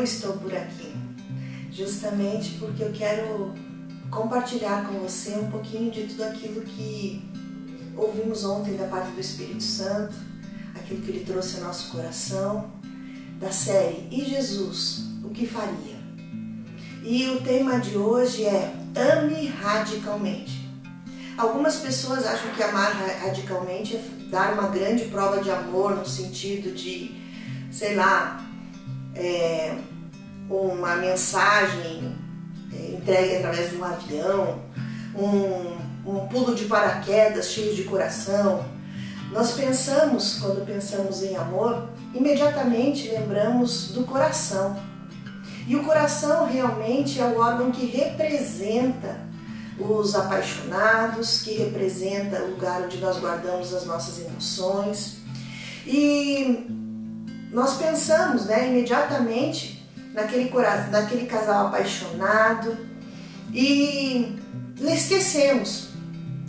eu estou por aqui? Justamente porque eu quero compartilhar com você um pouquinho de tudo aquilo que ouvimos ontem da parte do Espírito Santo, aquilo que ele trouxe ao nosso coração, da série E Jesus, o que faria? E o tema de hoje é Ame radicalmente. Algumas pessoas acham que amar radicalmente é dar uma grande prova de amor no sentido de, sei lá, é, uma mensagem é, entregue através de um avião, um, um pulo de paraquedas cheio de coração. Nós pensamos, quando pensamos em amor, imediatamente lembramos do coração. E o coração realmente é o órgão que representa os apaixonados, que representa o lugar onde nós guardamos as nossas emoções. E nós pensamos né, imediatamente naquele, naquele casal apaixonado e esquecemos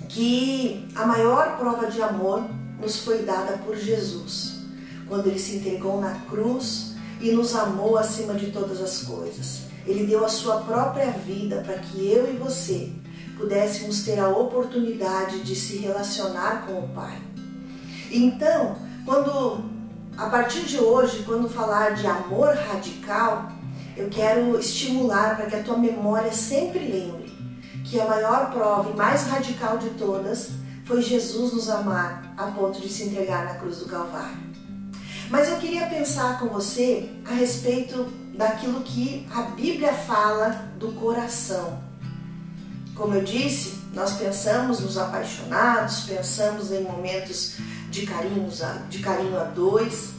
que a maior prova de amor nos foi dada por Jesus, quando ele se entregou na cruz e nos amou acima de todas as coisas. Ele deu a sua própria vida para que eu e você pudéssemos ter a oportunidade de se relacionar com o Pai. Então, quando a partir de hoje, quando falar de amor radical, eu quero estimular para que a tua memória sempre lembre que a maior prova e mais radical de todas foi Jesus nos amar a ponto de se entregar na cruz do Calvário. Mas eu queria pensar com você a respeito daquilo que a Bíblia fala do coração. Como eu disse, nós pensamos nos apaixonados, pensamos em momentos de, carinhos, de carinho a dois,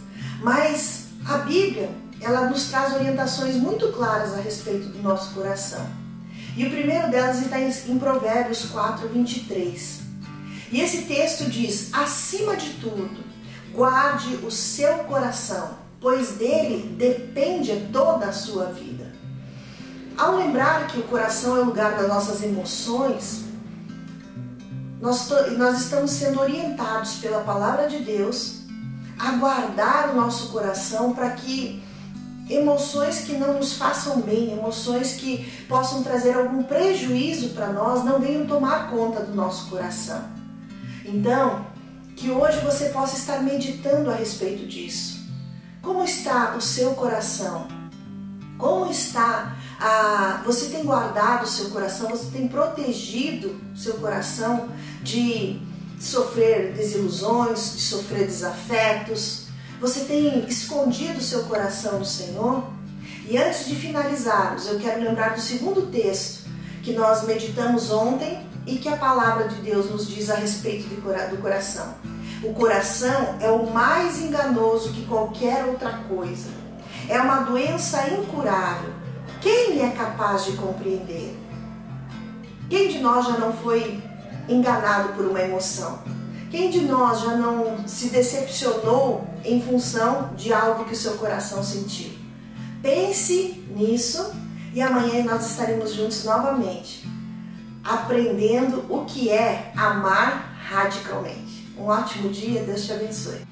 mas a Bíblia ela nos traz orientações muito claras a respeito do nosso coração. E o primeiro delas está em Provérbios 4, 23. E esse texto diz: acima de tudo, guarde o seu coração, pois dele depende toda a sua vida. Ao lembrar que o coração é o lugar das nossas emoções, nós, nós estamos sendo orientados pela palavra de Deus a guardar o nosso coração para que emoções que não nos façam bem, emoções que possam trazer algum prejuízo para nós, não venham tomar conta do nosso coração. Então, que hoje você possa estar meditando a respeito disso. Como está o seu coração? Como está a. Você tem guardado o seu coração, você tem protegido o seu coração de sofrer desilusões, de sofrer desafetos? Você tem escondido o seu coração no Senhor? E antes de finalizarmos, eu quero lembrar do segundo texto que nós meditamos ontem e que a palavra de Deus nos diz a respeito do coração. O coração é o mais enganoso que qualquer outra coisa. É uma doença incurável. Quem é capaz de compreender? Quem de nós já não foi enganado por uma emoção? Quem de nós já não se decepcionou em função de algo que o seu coração sentiu? Pense nisso e amanhã nós estaremos juntos novamente, aprendendo o que é amar radicalmente. Um ótimo dia, Deus te abençoe.